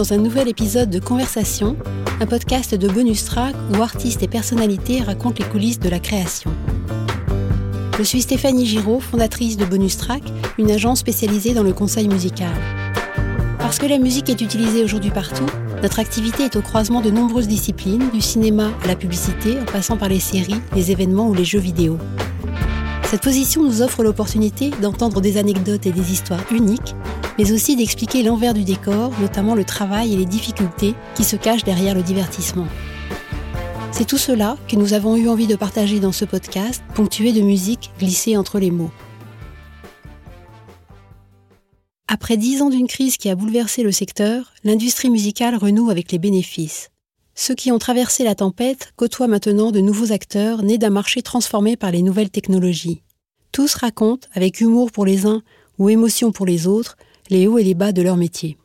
dans un nouvel épisode de Conversation, un podcast de bonus track où artistes et personnalités racontent les coulisses de la création. Je suis Stéphanie Giraud, fondatrice de Bonus Track, une agence spécialisée dans le conseil musical. Parce que la musique est utilisée aujourd'hui partout, notre activité est au croisement de nombreuses disciplines, du cinéma à la publicité, en passant par les séries, les événements ou les jeux vidéo. Cette position nous offre l'opportunité d'entendre des anecdotes et des histoires uniques mais aussi d'expliquer l'envers du décor, notamment le travail et les difficultés qui se cachent derrière le divertissement. C'est tout cela que nous avons eu envie de partager dans ce podcast, ponctué de musique glissée entre les mots. Après dix ans d'une crise qui a bouleversé le secteur, l'industrie musicale renoue avec les bénéfices. Ceux qui ont traversé la tempête côtoient maintenant de nouveaux acteurs nés d'un marché transformé par les nouvelles technologies. Tous racontent, avec humour pour les uns ou émotion pour les autres, les hauts et les bas de leur métier.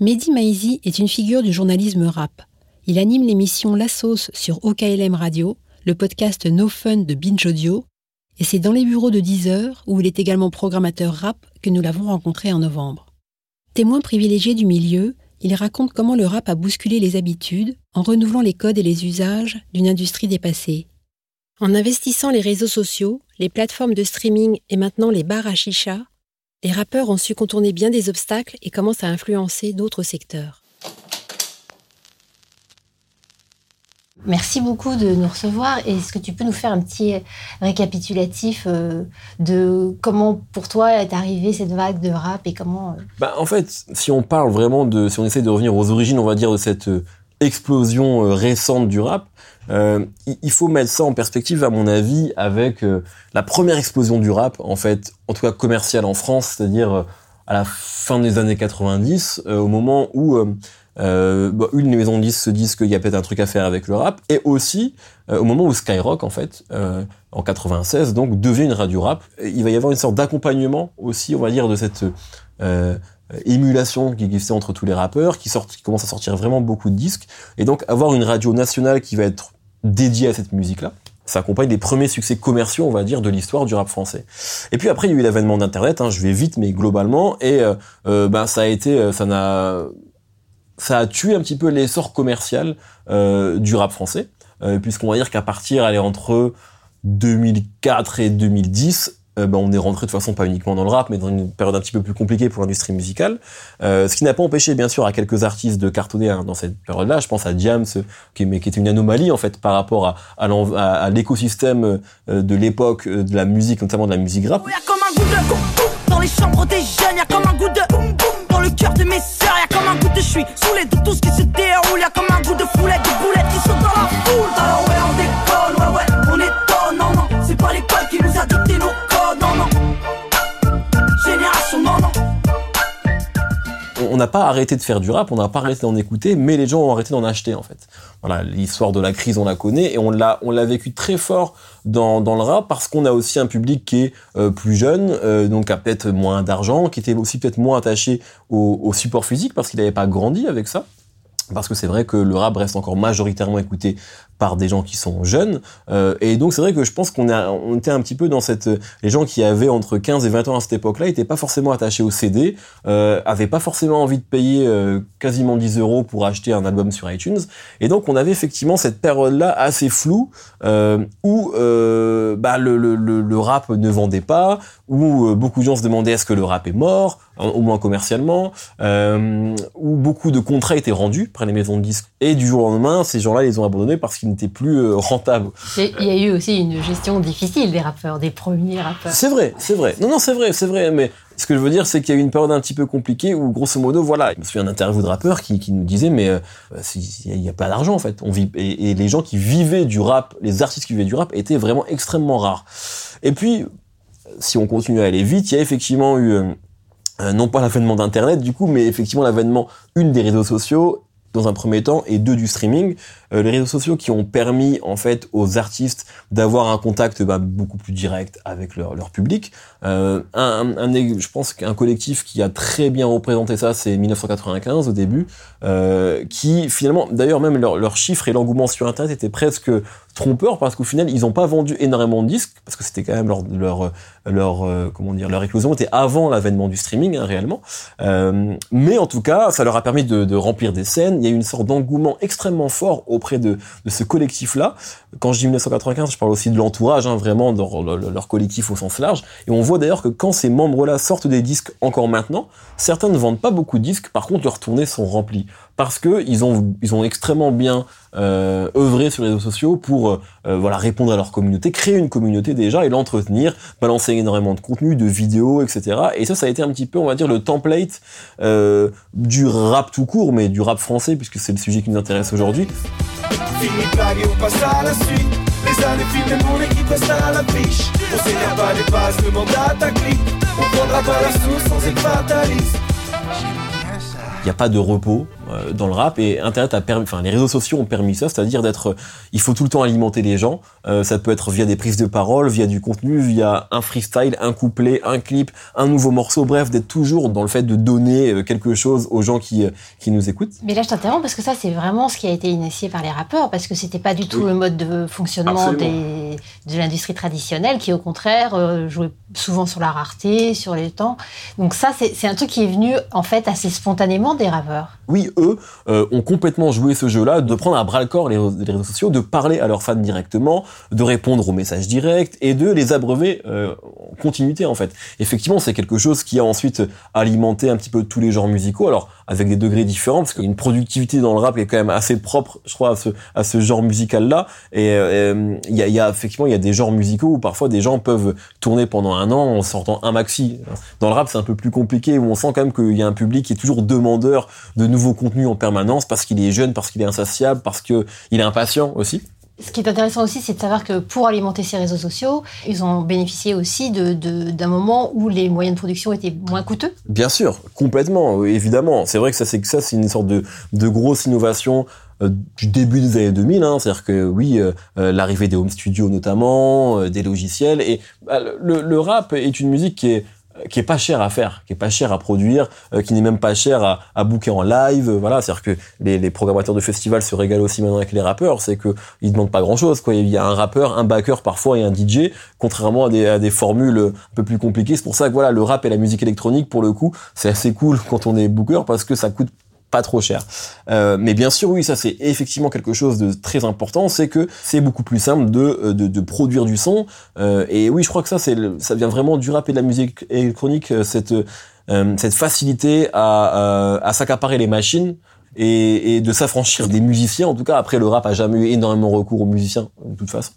Mehdi Maizi est une figure du journalisme rap. Il anime l'émission La Sauce sur OKLM Radio, le podcast No Fun de Binge Audio, et c'est dans les bureaux de Deezer, où il est également programmateur rap, que nous l'avons rencontré en novembre. Témoin privilégié du milieu, il raconte comment le rap a bousculé les habitudes en renouvelant les codes et les usages d'une industrie dépassée. En investissant les réseaux sociaux, les plateformes de streaming et maintenant les bars à chicha, les rappeurs ont su contourner bien des obstacles et commencent à influencer d'autres secteurs. Merci beaucoup de nous recevoir. Est-ce que tu peux nous faire un petit récapitulatif euh, de comment pour toi est arrivée cette vague de rap et comment euh, bah, En fait, si on parle vraiment de, si on essaie de revenir aux origines, on va dire, de cette euh, explosion récente du rap, euh, il faut mettre ça en perspective, à mon avis, avec euh, la première explosion du rap, en fait, en tout cas commercial en France, c'est-à-dire euh, à la fin des années 90, au moment où bah, une maison de disques se disent qu'il y a peut-être un truc à faire avec le rap, et aussi au moment où Skyrock, en fait, en 96, donc devient une radio rap. Il va y avoir une sorte d'accompagnement aussi, on va dire, de cette émulation qui existait entre tous les rappeurs, qui, sortent, qui commence à sortir vraiment beaucoup de disques, et donc avoir une radio nationale qui va être dédiée à cette musique-là, ça accompagne les premiers succès commerciaux, on va dire, de l'histoire du rap français. Et puis après, il y a eu l'avènement d'Internet, hein, je vais vite, mais globalement, et euh, euh ben ça a été, euh, ça n'a, ça a tué un petit peu l'essor commercial euh, du rap français, euh, puisqu'on va dire qu'à partir, aller entre 2004 et 2010, euh, ben, on est rentré de façon pas uniquement dans le rap, mais dans une période un petit peu plus compliquée pour l'industrie musicale. Ce qui n'a pas empêché, bien sûr, à quelques artistes de cartonner hein, dans cette période-là. Je pense à Diams, qui, était une anomalie en fait par rapport à, l'écosystème de l'époque de la musique, notamment de la musique rap. Y a comme un goût de dans les chambres des jeunes, y a comme un goût de boum boum dans le cœur de mes je suis saoulé de tout ce qui se déroule, y a comme un goût de foulette, de boulettes qui sont dans la foule. Alors ouais, on déconne, on n'a pas arrêté de faire du rap, on n'a pas arrêté d'en écouter, mais les gens ont arrêté d'en acheter en fait. Voilà, l'histoire de la crise, on la connaît et on l'a, on vécu très fort dans, dans le rap parce qu'on a aussi un public qui est euh, plus jeune, euh, donc a peut-être moins d'argent, qui était aussi peut-être moins attaché au, au support physique parce qu'il n'avait pas grandi avec ça parce que c'est vrai que le rap reste encore majoritairement écouté par des gens qui sont jeunes. Euh, et donc c'est vrai que je pense qu'on on était un petit peu dans cette... Les gens qui avaient entre 15 et 20 ans à cette époque-là n'étaient pas forcément attachés au CD, euh, avaient pas forcément envie de payer euh, quasiment 10 euros pour acheter un album sur iTunes. Et donc on avait effectivement cette période-là assez floue euh, où bah, le, le, le, rap ne vendait pas, où beaucoup de gens se demandaient est-ce que le rap est mort, au moins commercialement, où beaucoup de contrats étaient rendus par les maisons de disques. Et du jour au lendemain, ces gens-là les ont abandonnés parce qu'ils n'était plus euh, rentable. Il y a eu aussi une gestion difficile des rappeurs, des premiers rappeurs. C'est vrai, c'est vrai. Non, non, c'est vrai, c'est vrai. Mais ce que je veux dire, c'est qu'il y a eu une période un petit peu compliquée où, grosso modo, voilà, je me souviens d'un interview de rappeur qui, qui nous disait, mais euh, il n'y a, pas d'argent en fait. On vit et, les gens qui vivaient du rap, les artistes qui vivaient du rap, étaient vraiment extrêmement rares. Et puis, si on continue à aller vite, il y a effectivement eu euh, non pas l'avènement d'Internet du coup, mais effectivement l'avènement une des réseaux sociaux dans un premier temps et deux du streaming. Euh, les réseaux sociaux qui ont permis en fait aux artistes d'avoir un contact bah, beaucoup plus direct avec leur, leur public. Euh, un, un, je pense qu'un collectif qui a très bien représenté ça, c'est 1995 au début, euh, qui finalement, d'ailleurs même leurs leur chiffres et l'engouement sur Internet étaient presque trompeur parce qu'au final, ils n'ont pas vendu énormément de disques parce que c'était quand même leur leur leur euh, comment dire leur éclosion était avant l'avènement du streaming hein, réellement. Euh, mais en tout cas, ça leur a permis de, de, remplir des scènes. Il y a eu une sorte d'engouement extrêmement fort auprès de, de ce collectif-là. Quand je dis 1995, je parle aussi de l'entourage, hein, vraiment dans leur collectif au sens large. Et on voit d'ailleurs que quand ces membres-là sortent des disques encore maintenant, certains ne vendent pas beaucoup de disques. Par contre, leurs tournées sont remplies parce que ils ont ils ont extrêmement bien euh, œuvré sur les réseaux sociaux pour euh, voilà répondre à leur communauté, créer une communauté déjà et l'entretenir, balancer énormément de contenu, de vidéos, etc. Et ça, ça a été un petit peu, on va dire, le template euh, du rap tout court, mais du rap français puisque c'est le sujet qui nous intéresse aujourd'hui. Les années filment mon équipe reste à la fiche. On s'énerve pas les bases, demande à ta On prendra pas la source sans être fataliste. Il n'y a pas de repos dans le rap et Internet a permis, enfin les réseaux sociaux ont permis ça, c'est-à-dire d'être, il faut tout le temps alimenter les gens. Euh, ça peut être via des prises de parole, via du contenu, via un freestyle, un couplet, un clip, un nouveau morceau, bref, d'être toujours dans le fait de donner euh, quelque chose aux gens qui qui nous écoutent. Mais là, je t'interromps parce que ça, c'est vraiment ce qui a été initié par les rappeurs, parce que c'était pas du tout le mode de fonctionnement des, de l'industrie traditionnelle, qui au contraire jouait souvent sur la rareté, sur les temps. Donc ça, c'est un truc qui est venu en fait assez spontanément des raveurs. Oui, eux euh, ont complètement joué ce jeu-là, de prendre à bras le corps les, réseaux sociaux, de parler à leurs fans directement, de répondre aux messages directs et de les abreuver euh, en continuité en fait. Effectivement, c'est quelque chose qui a ensuite alimenté un petit peu tous les genres musicaux, alors avec des degrés différents, parce qu'il productivité dans le rap est quand même assez propre, je crois, à ce, à ce genre musical-là. Et euh, il y, a, y, a, effectivement, il y a des genres musicaux où parfois des gens peuvent tourner pendant un an en sortant un maxi. Dans le rap, c'est un peu plus compliqué, où on sent quand même qu'il y a un public qui est toujours demandé de nouveaux contenus en permanence parce qu'il est jeune, parce qu'il est insatiable, parce qu'il est impatient aussi. Ce qui est intéressant aussi, c'est de savoir que pour alimenter ces réseaux sociaux, ils ont bénéficié aussi d'un de, moment où les moyens de production étaient moins coûteux. Bien sûr, complètement, évidemment. C'est vrai que ça, c'est ça, c'est une sorte de, de grosse innovation du début des années 2000. Hein. C'est-à-dire que oui, euh, euh, l'arrivée des home studios notamment, des logiciels. Et bah, le, le, rap est une musique qui est qui est pas cher à faire, qui est pas cher à produire, euh, qui n'est même pas cher à, à booker en live. voilà, c'est-à-dire que les, les, programmateurs de festivals se régalent aussi maintenant avec les rappeurs. C'est que ils demandent pas grand-chose. Quoi, il y a un rappeur, un backer parfois et un DJ, contrairement à des, à des formules un peu plus compliquées. C'est pour ça que voilà, le rap et la musique électronique, pour le coup, c'est assez cool quand on est booker parce que ça coûte pas trop cher. Euh, mais bien sûr, oui, ça c'est effectivement quelque chose de très important, c'est que c'est beaucoup plus simple de, euh, de, de produire du son. Euh, et oui, je crois que ça, c'est ça vient vraiment du rap et de la musique électronique, euh, cette, euh, cette facilité à, à s'accaparer les machines. Et, et de s'affranchir des musiciens. En tout cas, après, le rap a jamais eu énormément recours aux musiciens, de toute façon.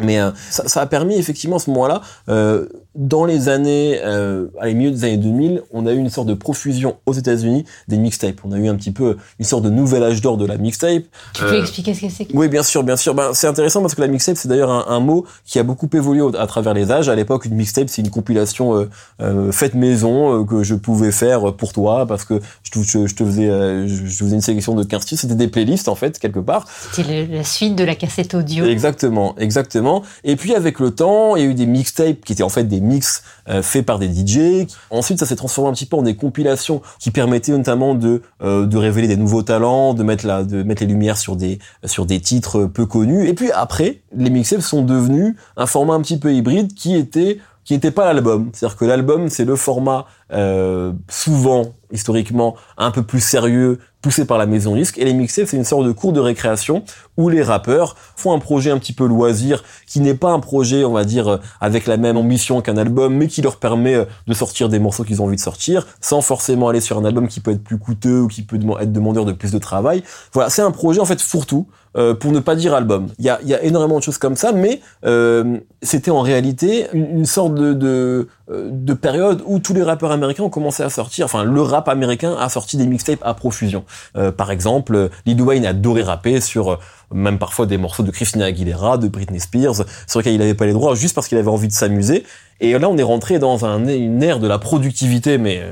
Mais ça, ça, a permis effectivement à ce moment-là euh, dans les années, euh, à milieu des années 2000, on a eu une sorte de profusion aux États-Unis des mixtapes. On a eu un petit peu une sorte de nouvel âge d'or de la mixtape. Tu peux euh, expliquer ce que c'est Oui, bien sûr, bien sûr. Ben, c'est intéressant parce que la mixtape, c'est d'ailleurs un, mot qui a beaucoup évolué à travers les âges. À l'époque, une mixtape, c'est une compilation euh, euh faite maison euh, que je pouvais faire pour toi parce que je, je, je te faisais, euh, je, faisais une sélection de 15 titres. C'était des playlists en fait quelque part. C'était la suite de la cassette audio. Exactement, exactement. Et puis avec le temps, il y a eu des mixtapes qui étaient en fait des mix euh, faits par des DJ. Ensuite, ça s'est transformé un petit peu en des compilations qui permettaient notamment de euh, de révéler des nouveaux talents, de mettre la de mettre les lumières sur des sur des titres peu connus. Et puis après, les mixtapes sont devenus un format un petit peu hybride qui était qui n'était pas l'album. C'est-à-dire que l'album, c'est le format euh, souvent, historiquement, un peu plus sérieux, poussé par la maison disque. Et les mixtapes, c'est une sorte de cours de récréation où les rappeurs font un projet un petit peu loisir, qui n'est pas un projet, on va dire, euh, avec la même ambition qu'un album, mais qui leur permet euh, de sortir des morceaux qu'ils ont envie de sortir, sans forcément aller sur un album qui peut être plus coûteux ou qui peut être demandeur de plus de travail. Voilà, c'est un projet en fait fourre-tout euh, pour ne pas dire album. Il y a, a, énormément de choses comme ça, mais euh, c'était en réalité une, sorte euh, de, période où tous les rappeurs américains ont commencé à sortir, enfin le rap américain a sorti des mixtapes à profusion. Euh, par exemple, Lil Wayne adoré rapper sur même parfois des morceaux de Christina Aguilera, de Britney Spears, sur lesquels il n'avait pas les droits juste parce qu'il avait envie de s'amuser. Et là, on est rentré dans un, une ère de la productivité, mais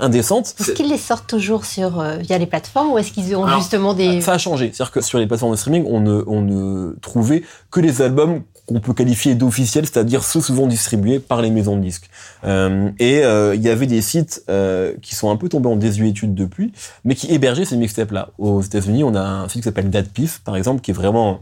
indécente. Est-ce qu'ils les sortent toujours sur euh, via les plateformes ou est-ce qu'ils ont justement des Ça a changé, c'est-à-dire que sur les plateformes de streaming, on ne, on ne trouvait que les albums qu'on peut qualifier d'officiels, c'est-à-dire ceux souvent distribués par les maisons de disques. Euh, et il y avait des sites qui sont un peu tombés en désuétude depuis, mais qui hébergeaient ces mixtapes-là. Aux États-Unis, on a un site qui s'appelle DatPiff, par exemple, qui est vraiment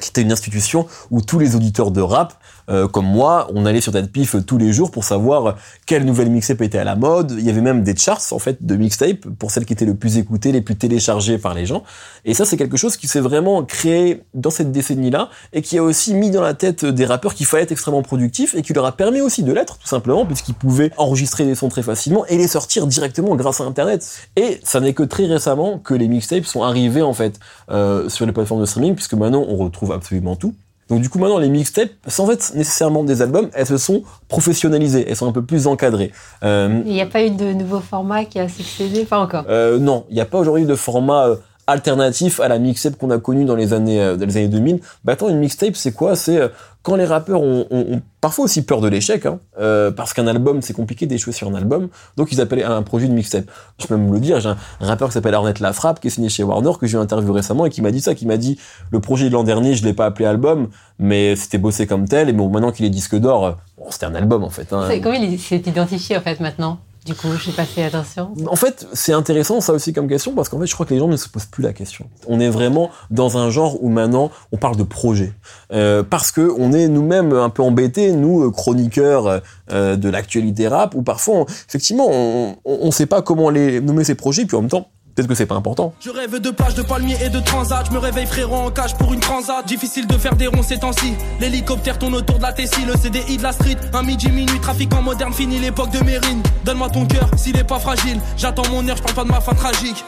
qui était une institution où tous les auditeurs de rap, euh, comme moi, on allait sur pif tous les jours pour savoir quelle nouvelle mixtape était à la mode. Il y avait même des charts en fait de mixtape pour celles qui étaient le plus écoutées, les plus téléchargées par les gens. Et ça, c'est quelque chose qui s'est vraiment créé dans cette décennie-là et qui a aussi mis dans la tête des rappeurs qu'il fallait être extrêmement productif et qui leur a permis aussi de l'être tout simplement puisqu'ils pouvaient enregistrer des sons très facilement et les sortir directement grâce à Internet. Et ça n'est que très récemment que les mixtapes sont arrivés en fait euh, sur les plateformes de streaming puisque maintenant on retrouve absolument tout. Donc du coup maintenant les mixtapes, sans être nécessairement des albums, elles se sont professionnalisées, elles sont un peu plus encadrées. Euh, il n'y a pas eu de nouveau format qui a succédé, pas encore. Euh, non, il n'y a pas aujourd'hui de format euh, alternatif à la mixtape qu'on a connue dans les années euh, dans les années 2000. Bah attends, une mixtape c'est quoi? C'est euh, quand les rappeurs ont, ont, parfois aussi peur de l'échec, hein, euh, parce qu'un album c'est compliqué d'échouer sur un album, donc ils appelaient un projet de mixtape. Je peux même le dire, j'ai un, rappeur qui s'appelle Arnett Lafrappe qui est signé chez Warner que j'ai interviewé récemment et qui m'a dit ça, qui m'a dit le projet de l'an dernier je l'ai pas appelé album, mais c'était bossé comme tel et bon maintenant qu'il est disque d'or, bon, c'était un album en fait. Hein. Comment il s'est identifié en fait maintenant? Du coup, j'ai pas fait attention. En fait, c'est intéressant ça aussi comme question parce qu'en fait, je crois que les gens ne se posent plus la question. On est vraiment dans un genre où maintenant on parle de projet euh, parce que on est nous-mêmes un peu embêtés, nous euh, chroniqueurs euh, de l'actualité rap, où parfois, effectivement, on, on, sait pas comment les nommer ces projets, puis en même temps, Peut-être que c'est pas important. Je rêve de plages, de palmiers et de transat. Je me réveille frérot en cage pour une transat. Difficile de faire des ronds ces temps-ci. L'hélicoptère tourne autour de la Tessie, le CDI de la street. Un midi, minuit, trafiquant moderne, fini l'époque de Mérine. Donne-moi ton cœur s'il est pas fragile. J'attends mon heure, je parle pas de ma fin tragique.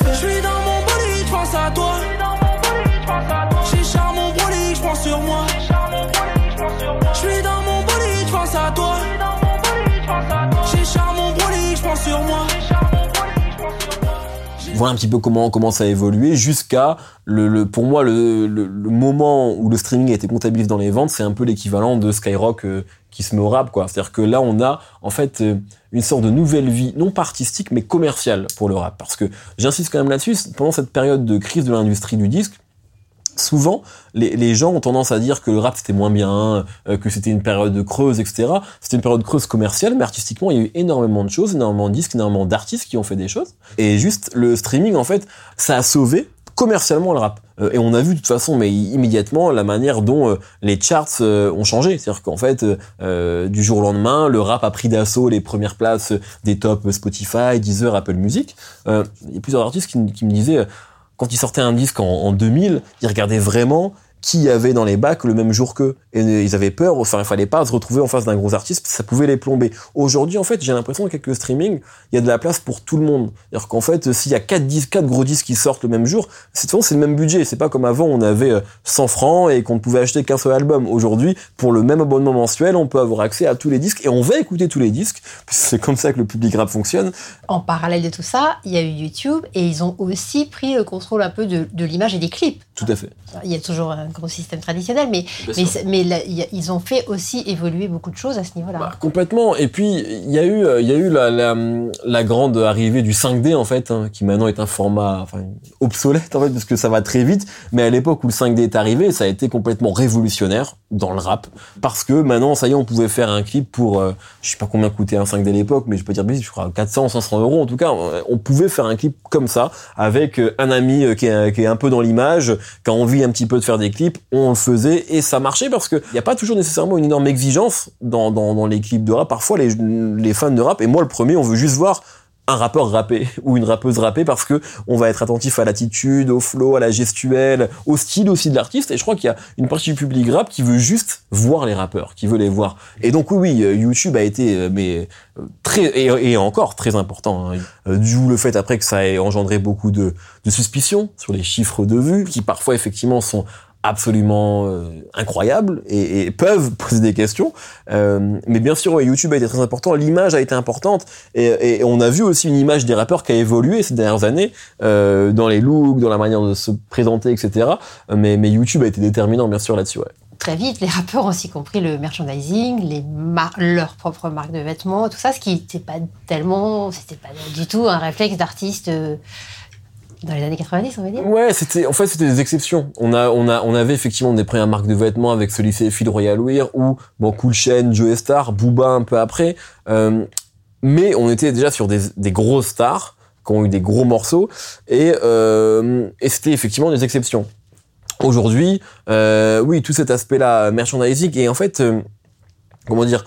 Je suis dans mon bolide, je pense à toi. J'ai charme mon bolide, je pense sur moi. Je suis dans mon bolide, je pense à toi. J'ai charme mon bolide, je pense sur moi voilà un petit peu comment comment ça a évolué jusqu'à le, le, pour moi le, le, moment où le streaming a été comptabilisé dans les ventes c'est un peu l'équivalent de Skyrock euh, qui se met au rap quoi. C'est à dire que là on a en fait euh, une sorte de nouvelle vie non pas artistique mais commerciale pour le rap. Parce que j'insiste quand même là-dessus pendant cette période de crise de l'industrie du disque souvent, les, les, gens ont tendance à dire que le rap c'était moins bien, euh, que c'était une période de creuse, etc. C'était une période creuse commerciale, mais artistiquement, il y a eu énormément de choses, énormément de disques, énormément d'artistes qui ont fait des choses. Et juste, le streaming, en fait, ça a sauvé commercialement le rap. Euh, et on a vu de toute façon, mais immédiatement, la manière dont euh, les charts ont changé. C'est-à-dire qu'en fait, du jour au lendemain, le rap a pris d'assaut les premières places des tops Spotify, Deezer, Apple Music. il y a plusieurs artistes qui, qui me disaient quand ils sortaient un disque en, en 2000, ils regardaient vraiment qui y avait dans les bacs le même jour qu'eux. Et ils avaient peur, enfin, il fallait pas se retrouver en face d'un gros artiste, ça pouvait les plomber. Aujourd'hui, en fait, j'ai l'impression qu'avec le streaming, il y a de la place pour tout le monde. C'est-à-dire qu'en fait, s'il y a quatre disques, quatre gros disques qui sortent le même jour, c'est c'est le même budget. C'est pas comme avant, on avait 100 euh, francs et qu'on ne pouvait acheter qu'un seul album. Aujourd'hui, pour le même abonnement mensuel, on peut avoir accès à tous les disques et on va écouter tous les disques. C'est comme ça que le public rap fonctionne. En parallèle de tout ça, il y a eu YouTube et ils ont aussi pris le contrôle un peu de, de l'image et des clips. Tout à fait. Il y a toujours un gros système traditionnel, mais, mais, mais ils ont fait aussi évoluer beaucoup de choses à ce niveau-là. Bah, complètement. Et puis, il y a eu, il y a eu la, la, la grande arrivée du 5D, en fait, hein, qui maintenant est un format enfin, obsolète, en fait, parce que ça va très vite. Mais à l'époque où le 5D est arrivé, ça a été complètement révolutionnaire dans le rap. Parce que maintenant, ça y est, on pouvait faire un clip pour, euh, je sais pas combien coûtait un 5D à l'époque, mais je peux dire, je crois 400, 500 euros. En tout cas, on pouvait faire un clip comme ça, avec euh, un ami euh, qui est, un peu dans l'image, qui a envie un petit peu de faire des clips, on le faisait et ça marchait parce qu'il n'y a pas toujours nécessairement une énorme exigence dans, dans, dans les clips de rap. Parfois, les, les fans de rap, et moi le premier, on veut juste voir un rappeur rappé ou une rappeuse rappée parce que on va être attentif à l'attitude, au flow, à la gestuelle, au style aussi de l'artiste. Et je crois qu'il y a une partie du public rap qui veut juste voir les rappeurs, qui veut les voir. Et donc oui, euh, YouTube a été euh, mais euh, très et, encore très important. Hein. D'où le fait après que ça ait engendré beaucoup de, de suspicions sur les chiffres de vues qui parfois effectivement sont absolument euh, incroyables et, peuvent poser des questions. Euh, mais bien sûr, YouTube a été très important, l'image a été importante et, on a vu aussi une image des rappeurs qui a évolué ces dernières années euh, dans les looks, dans la manière de se présenter, etc. Mais, YouTube a été déterminant, bien sûr, là-dessus. Très vite, les rappeurs ont aussi compris le merchandising, les leurs propres marques de vêtements, tout ça, ce qui n'était pas tellement, c'était pas du tout un réflexe d'artiste. Dans les années 90, on va dire Ouais, c'était, en fait, c'était des exceptions. On a, on a, on avait effectivement des premières marques de vêtements avec ce lycée Phil Royal Wear ou, bon, Cool Chain, Joe Star, Booba un peu après. Euh, mais on était déjà sur des, des grosses stars qui ont eu des gros morceaux et, euh, et c'était effectivement des exceptions. aujourd'hui, euh, oui, tout cet aspect-là merchandising et en fait, euh, comment dire,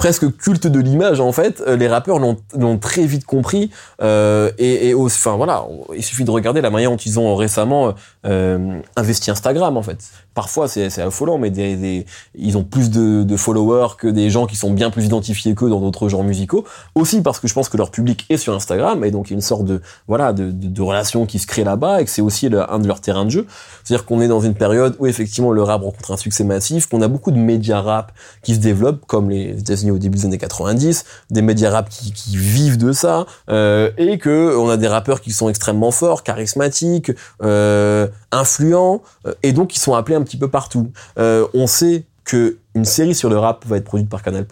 presque culte de l'image en fait. Euh, les rappeurs l'ont très vite compris euh, et, et enfin voilà, il suffit de regarder la manière dont ils ont récemment euh, investi Instagram en fait. Parfois c'est affolant, mais des, ils ont plus de, followers que des gens qui sont bien plus identifiés qu'eux dans d'autres genres musicaux. Aussi parce que je pense que leur public est sur Instagram et donc il y a une sorte de voilà de, de, relation qui se crée là-bas et que c'est aussi un de leurs terrains de jeu. C'est-à-dire qu'on est dans une période où effectivement le rap rencontre un succès massif, qu'on a beaucoup de médias rap qui se développent comme les États-Unis au début des années 90, des médias rap qui, qui vivent de ça, euh, et que on a des rappeurs qui sont extrêmement forts, charismatiques, euh, influents, euh, et donc qui sont appelés un petit peu partout. Euh, on sait que une série sur le rap va être produite par Canal+,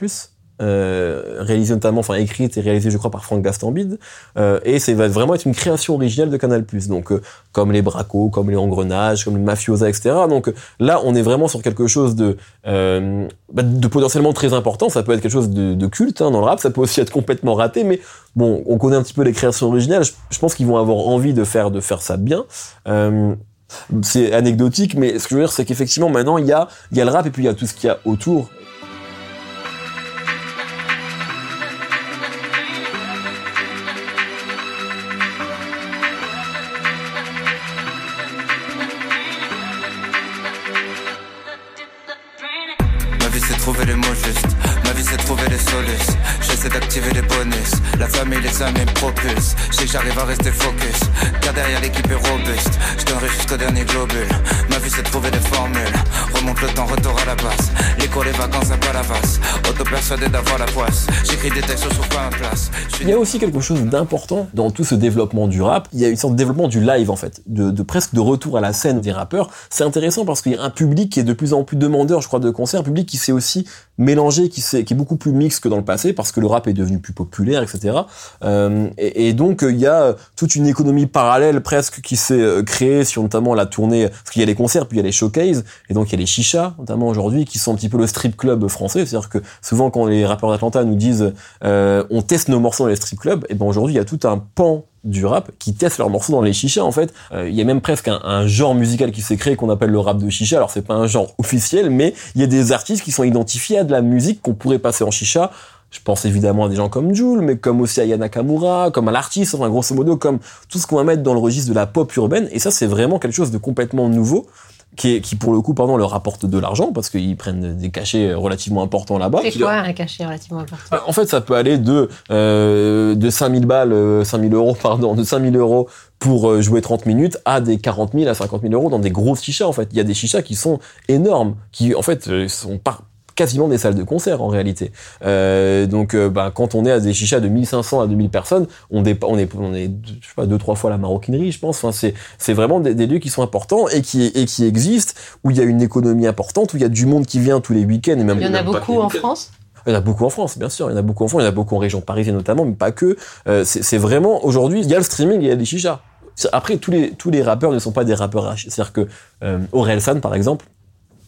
euh, réalisée notamment, enfin écrite et réalisée, je crois, par Franck Gastambide, euh, et ça va vraiment être une création originale de Canal+. Donc, euh, comme les bracos, comme les engrenages, comme les mafiosa, etc. Donc là, on est vraiment sur quelque chose de euh, bah, de potentiellement très important. Ça peut être quelque chose de, de culte hein, dans le rap, ça peut aussi être complètement raté, mais bon, on connaît un petit peu les créations originales. Je, je pense qu'ils vont avoir envie de faire de faire ça bien. C'est anecdotique, mais ce que je veux dire, c'est qu'effectivement, maintenant, il y a, il y a le rap et puis il y a tout ce qu'il y a autour. Ma vie c'est trouver les mots justes, ma vie c'est trouver les solutions. J'essaie d'activer les bonus, la famille, les amis me propulsent. Sais que j'arrive à rester focus, car derrière l'équipe est robuste. Je donnerai jusqu'au dernier globule. Ma vie c'est trouver des formules, remonte le temps, retour à la base. L'école, les vacances à Palavas, auto-persuadé d'avoir la poisse. J'écris des textes, trouve pas place. Il y a aussi quelque chose d'important dans tout ce développement du rap. Il y a une sorte de développement du live en fait, de, de presque de retour à la scène des rappeurs. C'est intéressant parce qu'il y a un public qui est de plus en plus demandeur, je crois, de concerts, un public qui s'est aussi mélangé, qui, qui est beaucoup plus mixte que dans le passé parce que le rap est devenu plus populaire, etc. Euh, et, donc il y a toute une économie parallèle presque qui s'est euh, créée sur notamment la tournée, parce qu'il y a les concerts, puis il y a les showcases, et donc il y a les chichas notamment aujourd'hui qui sont un petit peu le strip club français. C'est-à-dire que souvent quand les rappeurs d'Atlanta nous disent euh, on teste nos morceaux dans les strip clubs, et ben aujourd'hui il y a tout un pan du rap qui testent leurs morceaux dans les chichas en fait. Euh, Il y a même presque un, un genre musical qui s'est créé qu'on appelle le rap de chicha. Alors c'est pas un genre officiel, mais il y a des artistes qui sont identifiés à de la musique qu'on pourrait passer en chicha. Je pense évidemment à des gens comme Jules, mais comme aussi à Yana Kamura, comme à l'artiste, enfin grosso modo comme tout ce qu'on va mettre dans le registre de la pop urbaine. Et ça c'est vraiment quelque chose de complètement nouveau. Qui, est, qui pour le coup pardon leur rapporte de l'argent parce qu'ils prennent des cachets relativement importants là-bas. C'est leur- quoi un cachet relativement important euh, En fait, ça peut aller de euh, de 5000 balles, euh, 5000 euros, pardon, de 5000 euros pour euh, jouer 30 minutes à des 40 000 à 50 000 euros dans des grosses chichas. En fait, il y a des chichas qui sont énormes, qui en fait euh, sont pas quasiment des salles de concert en réalité. Euh, donc, euh, bah, quand on est à des chichas de 1500 à 2000 personnes, on, est, on est, je sais pas, deux trois fois la maroquinerie, je pense. Enfin, c'est, c'est vraiment des, des lieux qui sont importants et qui, et qui existent où il y a une économie importante, où il y a du monde qui vient tous les week-ends et même Il y en a beaucoup en. France? Il y en a beaucoup en France, bien sûr. Il y en a beaucoup en France, il y en a beaucoup en région parisienne notamment, mais pas que. Euh, c'est vraiment aujourd'hui, il y a le streaming, il y a les chichas. Après, tous les tous les rappeurs ne sont pas des rappeurs. à chi- C'est-à-dire que euh, Orelsan, par exemple,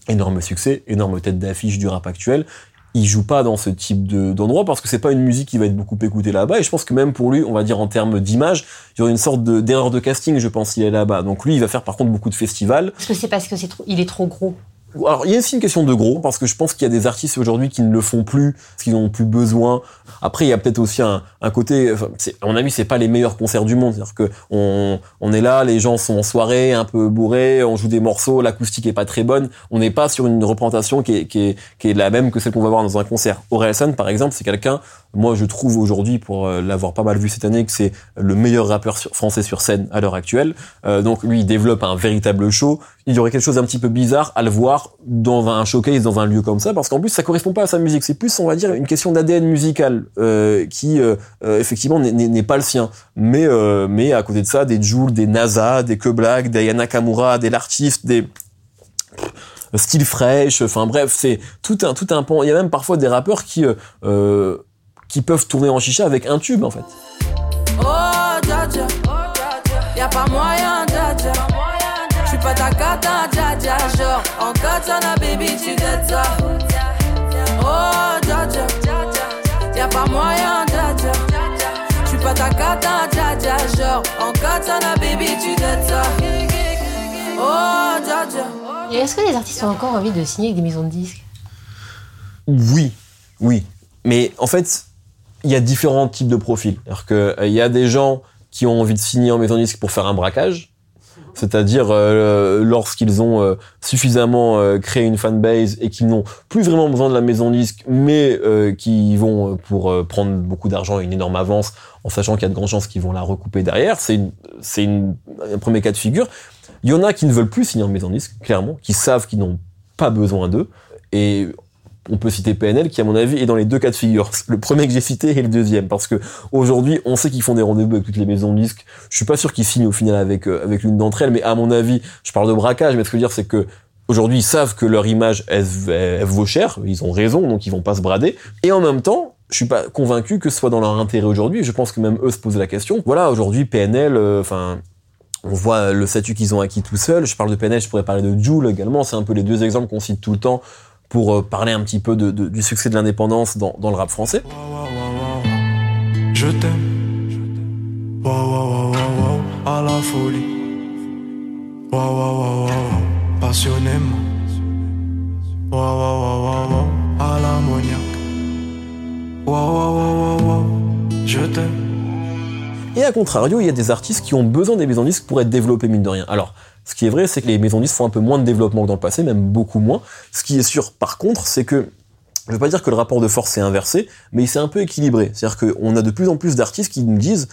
énorme succès, énorme tête d'affiche du rap actuel. Il joue pas dans ce type de- d'endroit parce que c'est pas une musique qui va être beaucoup écoutée là-bas. Et je pense que même pour lui, on va dire en termes d'image, il y aurait une sorte de- d'erreur de, casting, je pense, s'il est là-bas. Donc lui, il va faire par contre beaucoup de festivals. Est-ce que c'est parce que c'est trop, il est trop gros Alors, il y a aussi une question de gros, parce que je pense qu'il y a des artistes aujourd'hui qui ne le font plus, parce qu'ils n'en ont plus besoin. Après, il y a peut-être aussi un, côté, enfin, à mon avis, c'est pas les meilleurs concerts du monde. C'est-à-dire que on, on est là, les gens sont en soirée, un peu bourrés, on joue des morceaux, l'acoustique est pas très bonne. On n'est pas sur une représentation qui est, qui est, qui est la même que celle qu'on va voir dans un concert. Orelsan, par exemple, c'est quelqu'un, moi, je trouve aujourd'hui, pour euh, l'avoir pas mal vu cette année, que c'est le meilleur rappeur français sur scène à l'heure actuelle. Euh, donc, lui, il développe un véritable show. Il y aurait quelque chose d'un petit peu bizarre à le voir dans un showcase, dans un lieu comme ça, parce qu'en plus, ça correspond pas à sa musique. C'est plus, on va dire, une question d'ADN musical euh, qui, euh, euh, effectivement, n'est- pas le sien. Mais, euh, mais à côté de ça, des Jules, des NASA, des Que Black, des Yana Kamura, des l'artiste, des style fraîche. Enfin bref, c'est tout un tout un pan. Il y a même parfois des rappeurs qui euh, qui peuvent tourner en chicha avec un tube en fait. Oh, dja pas moyen, dja dja. J'suis pas ta cata, dja dja. Genre, en katana, baby, tu dettes ça. Oh, dja dja. Y'a pas moyen, dja dja. J'suis pas ta cata, dja dja. Genre, en katana, baby, tu dettes ça. Oh, dja dja. Et est-ce que les artistes ont encore envie de signer avec des maisons de disques? Oui, oui. Mais en fait, il y a différents types de profils. C'est-à-dire qu'il y a des gens qui ont envie de signer en maison de disque pour faire un braquage. C'est-à-dire euh, lorsqu'ils ont euh, suffisamment euh, créé une fanbase et qu'ils n'ont plus vraiment besoin de la maison de disque, mais qui vont pour prendre beaucoup d'argent et une énorme avance, en sachant qu'il y a de grandes chances qu'ils vont la recouper derrière. C'est c'est un premier cas de figure. Il y en a qui ne veulent plus signer en maison de disque, clairement, qui savent qu'ils n'ont pas besoin d'eux. Et on peut citer PNL qui à mon avis est dans les deux cas de figure. Le premier que j'ai cité et le deuxième parce que aujourd'hui on sait qu'ils font des rendez-vous avec toutes les maisons de disques. Je suis pas sûr qu'ils signent au final avec euh, avec l'une d'entre elles, mais à mon avis, je parle de braquage, mais ce que je veux dire c'est que aujourd'hui ils savent que leur image elle, vaut cher, ils ont raison donc ils vont pas se brader. Et en même temps, je suis pas convaincu que ce soit dans leur intérêt aujourd'hui. Je pense que même eux se posent la question. Voilà, aujourd'hui PNL, euh, enfin. on voit le statut qu'ils ont acquis tout seul. Je parle de PNL, je pourrais parler de Joule également. C'est un peu les deux exemples qu'on cite tout le temps pour euh, parler un petit peu du succès de l'indépendance dans, le rap français. Et à contrario, il y a des artistes qui ont besoin des maisons disques pour être développés, mine de rien. Alors, ce qui est vrai, c'est que les maisons disques font un peu moins de développement que dans le passé, même beaucoup moins. Ce qui est sûr, par contre, c'est que je veux pas dire que le rapport de force s'est inversé, mais il s'est un peu équilibré. C'est-à-dire qu'on a de plus en plus d'artistes qui nous disent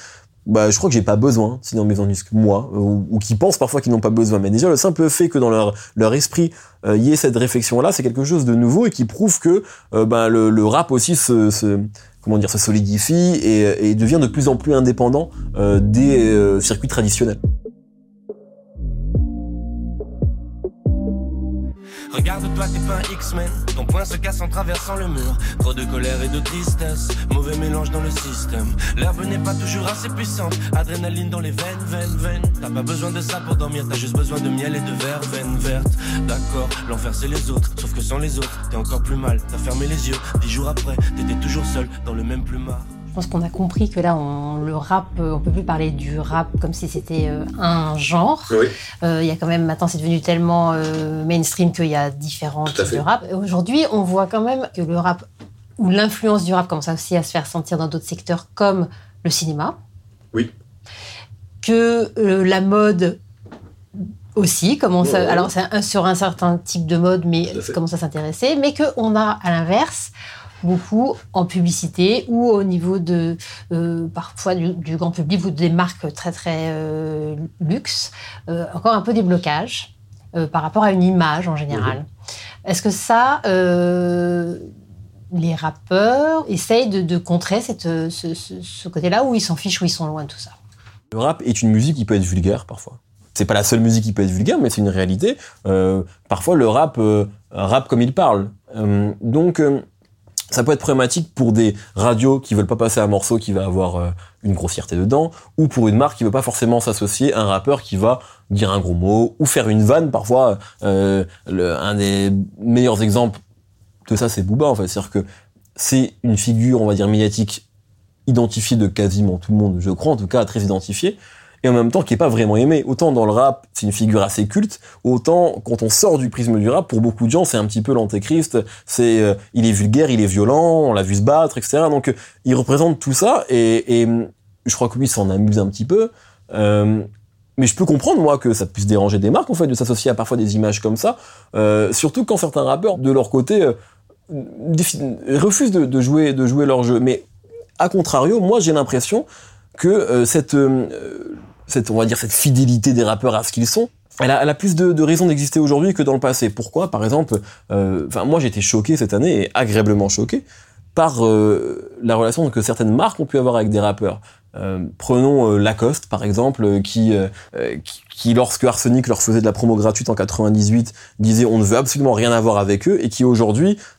bah, je crois que j'ai pas besoin, sinon maison disque, moi, ou, qui pensent parfois qu'ils n'ont pas besoin. Mais déjà, le simple fait que dans leur, leur esprit, il euh, y ait cette réflexion-là, c'est quelque chose de nouveau et qui prouve que euh, bah, le, le, rap aussi se, se, comment dire, se solidifie et, et, devient de plus en plus indépendant euh, des circuits traditionnels. Regarde-toi, t'es pas un X-Men. Ton poing se casse en traversant le mur. Trop de colère et de tristesse. Mauvais mélange dans le système. L'herbe n'est pas toujours assez puissante. Adrénaline dans les veines, veines, veines. T'as pas besoin de ça pour dormir. T'as juste besoin de miel et de veines vertes. D'accord, l'enfer c'est les autres. Sauf que sans les autres, t'es encore plus mal. T'as fermé les yeux. Dix jours après, t'étais toujours seul dans le même plumard. Je pense qu'on a compris que là, on, le rap, euh, on peut plus parler du rap comme si c'était euh, un genre. Euh, il y a quand même, maintenant, c'est devenu tellement mainstream qu'il y a différents types de rap. Aujourd'hui, on voit quand même que le rap, ou l'influence du rap commence aussi à se faire sentir dans d'autres secteurs comme le cinéma. Oui. Que la mode aussi commence à, alors c'est sur un certain type de mode mais commence à s'intéresser mais que on a à l'inverse beaucoup en publicité ou au niveau de euh, parfois du, grand public ou des marques très très euh, luxe, euh, encore un peu des blocages par rapport à une image en général. Est-ce que ça, les rappeurs essayent de, contrer cette, ce, ce côté-là ou ils s'en fichent ou ils sont loin de tout ça? Le rap est une musique qui peut être vulgaire parfois c'est pas la seule musique qui peut être vulgaire, mais c'est une réalité. parfois, le rap rap comme il parle. donc, ça peut être problématique pour des radios qui veulent pas passer un morceau qui va avoir euh, une grossièreté dedans, ou pour une marque qui veut pas forcément s'associer à un rappeur qui va dire un gros mot ou faire une vanne. Parfois, euh, un des meilleurs exemples de ça, c'est Booba en. C'est-à-dire que c'est une figure, on va dire médiatique, identifiée de quasiment tout le monde, je crois, en tout cas très identifiée, et en même temps qui est pas vraiment aimé. Autant dans le rap, c'est une figure assez culte, autant quand on sort du prisme du rap, pour beaucoup de gens, c'est un petit peu l'antéchrist. C'est, euh, il est vulgaire, il est violent, on l'a vu se battre, etc. Donc, euh, il représente tout ça, et, et je crois que lui s'en amuse un petit peu. Euh, mais je peux comprendre moi que ça puisse déranger des marques en fait de s'associer à parfois des images comme ça, euh, surtout quand certains rappeurs de leur côté euh, refusent de, de, jouer de jouer leur jeu. Mais à contrario, moi j'ai l'impression que euh, cette cette, on va dire, cette fidélité des rappeurs à ce qu'ils sont, elle a, elle a, plus de, de raisons d'exister aujourd'hui que dans le passé. Pourquoi? Par exemple, euh, enfin moi j'ai été choqué cette année et agréablement choqué par euh, la relation que certaines marques ont pu avoir avec des rappeurs. Euh, prenons euh, Lacoste par exemple, euh, qui, qui, qui, lorsque Arsenic leur faisait de la promo gratuite en 98, disait on ne veut absolument rien avoir avec eux, et qui aujourd'hui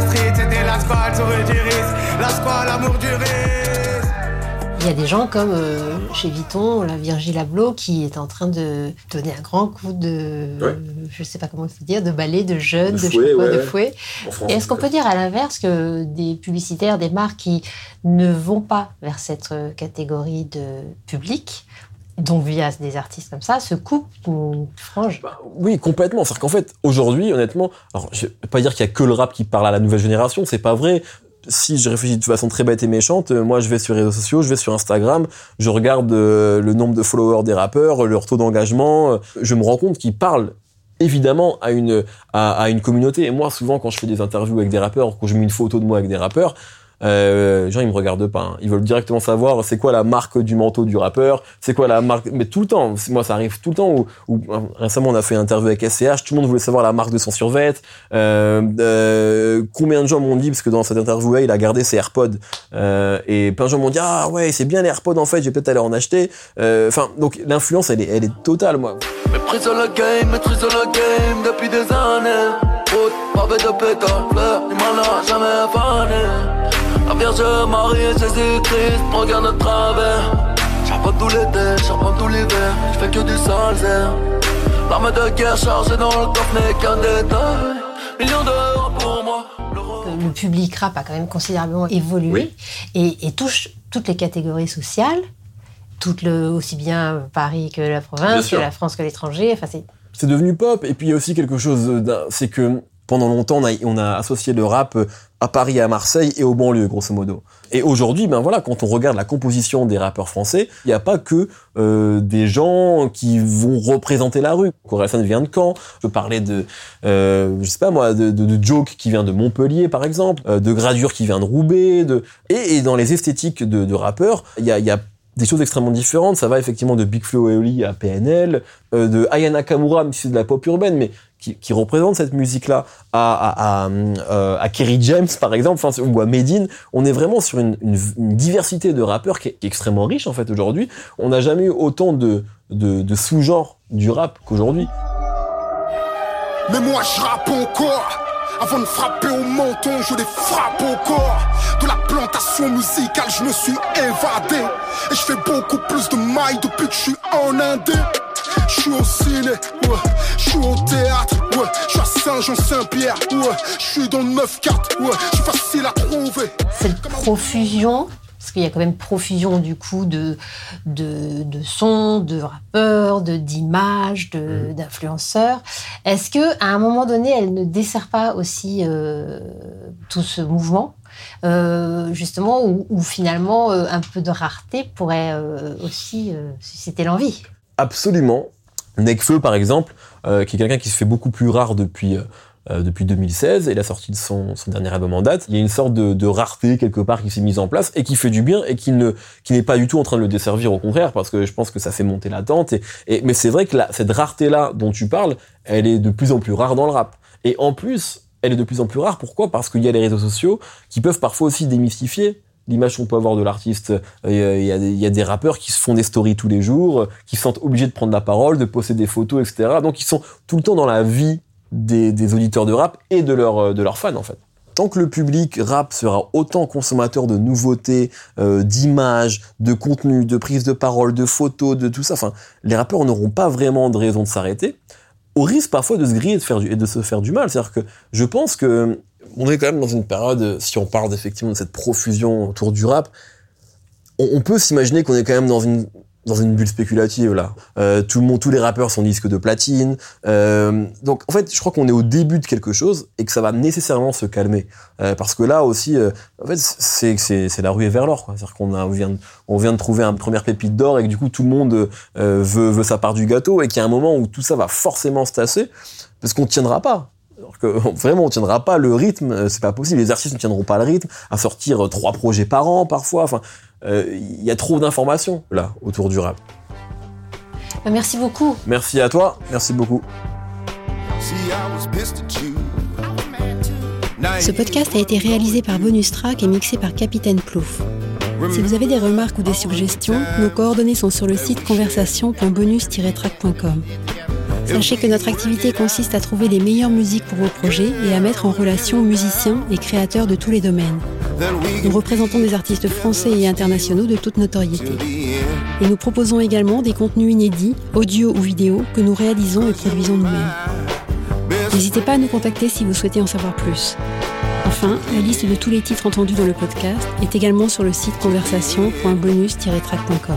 street, sur du. Il y a des gens comme euh, chez Viton, la Virgil Abloh, qui est en train de donner un grand coup de, ouais. je sais pas comment il faut dire, de balai, de jeûne, de, fouet. De est-ce qu'on peut dire à l'inverse que des publicitaires, des marques qui ne vont pas vers cette euh, catégorie de public, donc via des artistes comme ça, se coupent une frange Bah, oui, complètement. C'est-à-dire qu'en fait, aujourd'hui, honnêtement, alors je vais pas dire qu'il y a que le rap qui parle à la nouvelle génération, c'est pas vrai. Si je réfléchis de façon très bête et méchante, euh, moi je vais sur les réseaux sociaux, je vais sur Instagram, je regarde euh, le nombre de followers des rappeurs, leur taux d'engagement, euh, je me rends compte qu'ils parlent évidemment à une à une communauté. Et moi, souvent, quand je fais des interviews avec des rappeurs, quand je mets une photo de moi avec des rappeurs, euh, les ils me regardent pas. hein. Ils veulent directement savoir c'est quoi la marque du manteau du rappeur, c'est quoi la marque. Mais tout le temps, moi ça arrive tout le temps. Où, récemment on a fait une interview avec SCH, tout le monde voulait savoir la marque de son survêt. Euh, euh, combien de gens m'ont dit parce que dans cette interview il a gardé ses AirPods euh, et plein de gens m'ont dit ah ouais c'est bien les AirPods en fait, je vais peut-être aller en acheter. Enfin donc l'influence elle est elle est totale moi. La Vierge Marie et Jésus-Christ me regardent de travers. Charbonne tout l'été, charbonne tout l'hiver, je fais que du sale zère. L'arme de guerre chargée dans le coffre n'est qu'un détail. Millions d'euros pour moi. l'euro- que le public rap a quand même considérablement évolué Oui. et, et touche toutes les catégories sociales, toutes le, aussi bien Paris que la province, que la France que l'étranger. Enfin, c'est c'est devenu pop. Et puis il y a aussi quelque chose, d'un- c'est que pendant longtemps, on a, associé le rap à Paris, à Marseille et aux banlieues, grosso modo. Et aujourd'hui, ben voilà, quand on regarde la composition des rappeurs français, il n'y a pas que euh, des gens qui vont représenter la rue. Corelsan vient de Caen. Je parler de, euh, je sais pas moi, de, Joke qui vient de Montpellier, par exemple, euh, de Gradure qui vient de Roubaix. De... Et, dans les esthétiques de, rappeurs, il y a, des choses extrêmement différentes. Ça va effectivement de Big Flo et Oli à PNL, euh, de Aya Nakamura, même si c'est de la pop urbaine, mais qui, représente cette musique-là, euh, à Kerry James, par exemple, enfin, ou à Medine. On est vraiment sur une, diversité de rappeurs qui est, extrêmement riche, en fait, aujourd'hui. On n'a jamais eu autant de sous-genres du rap qu'aujourd'hui. Mais moi je rappe encore Avant de frapper au menton, je les frappe au corps De la plantation musicale, je me suis évadé Et je fais beaucoup plus de mailles depuis que je suis en Indé Je suis au ciné, ouais, je suis au théâtre, ouais, je suis à Saint-Jean-Saint-Pierre, ouais, je suis dans le 9-4, ouais, je suis facile à trouver. Cette profusion, parce qu'il y a quand même profusion du coup de, de, de sons, de rappeurs, de d'images, de, d'influenceurs. Est-ce que à un moment donné, elle ne dessert pas aussi euh, tout ce mouvement? Euh, justement où, où finalement euh, un peu de rareté pourrait euh, aussi euh, susciter l'envie? Absolument. Nekfeu, par exemple, euh, qui est quelqu'un qui se fait beaucoup plus rare depuis euh, euh, depuis 2016 et la sortie de son, dernier album en date. Il y a une sorte de, rareté quelque part qui s'est mise en place et qui fait du bien et qui ne qui n'est pas du tout en train de le desservir au contraire parce que je pense que ça fait monter l'attente. Et, et mais c'est vrai que cette rareté là dont tu parles, elle est de plus en plus rare dans le rap. Et en plus, elle est de plus en plus rare. Pourquoi? Parce qu'il y a les réseaux sociaux qui peuvent parfois aussi démystifier l'image qu'on peut avoir de l'artiste. Il y, a, il y a des- rappeurs qui se font des stories tous les jours, qui se sentent obligés de prendre la parole, de poster des photos, etc. Donc ils sont tout le temps dans la vie des, auditeurs de rap et de, leurs de leurs fans en fait. Tant que le public rap sera autant consommateur de nouveautés, euh, d'images, de contenu, de prise de parole, de photos, de tout ça, enfin, les rappeurs n'auront pas vraiment de raison de s'arrêter, au risque parfois de se griller et de, faire et de se faire du mal. C'est-à-dire que je pense que on est quand même dans une période, si on parle effectivement de cette profusion autour du rap, on, peut s'imaginer qu'on est quand même dans une bulle spéculative là. Euh, tout le monde, tous les rappeurs sont disques de platine. Euh, donc en fait, je crois qu'on est au début de quelque chose et que ça va nécessairement se calmer Euh, parce que là aussi, c'est la ruée vers l'or. C'est-à-dire qu'on on vient de, trouver une première pépite d'or et que du coup tout le monde veut sa part du gâteau et qu'il y a un moment où tout ça va forcément se tasser parce qu'on tiendra pas. Que vraiment, on tiendra pas le rythme, euh, c'est pas possible. Les artistes ne tiendront pas le rythme à sortir euh, trois projets par an parfois. Enfin, euh, il y a trop d'informations là autour du rap. Bah, Merci beaucoup. Merci à toi, merci beaucoup. Ce podcast a été réalisé par Bonus Track et mixé par Capitaine Plouf. Si vous avez des remarques ou des suggestions, nos coordonnées sont sur le site conversation.bonus-track.com. Sachez que notre activité consiste à trouver les meilleures musiques pour vos projets et à mettre en relation musiciens et créateurs de tous les domaines. Nous représentons des artistes français et internationaux de toute notoriété. Et nous proposons également des contenus inédits, audio ou vidéo, que nous réalisons et produisons nous-mêmes. N'hésitez pas à nous contacter si vous souhaitez en savoir plus. Enfin, la liste de tous les titres entendus dans le podcast est également sur le site conversation.bonus-track.com.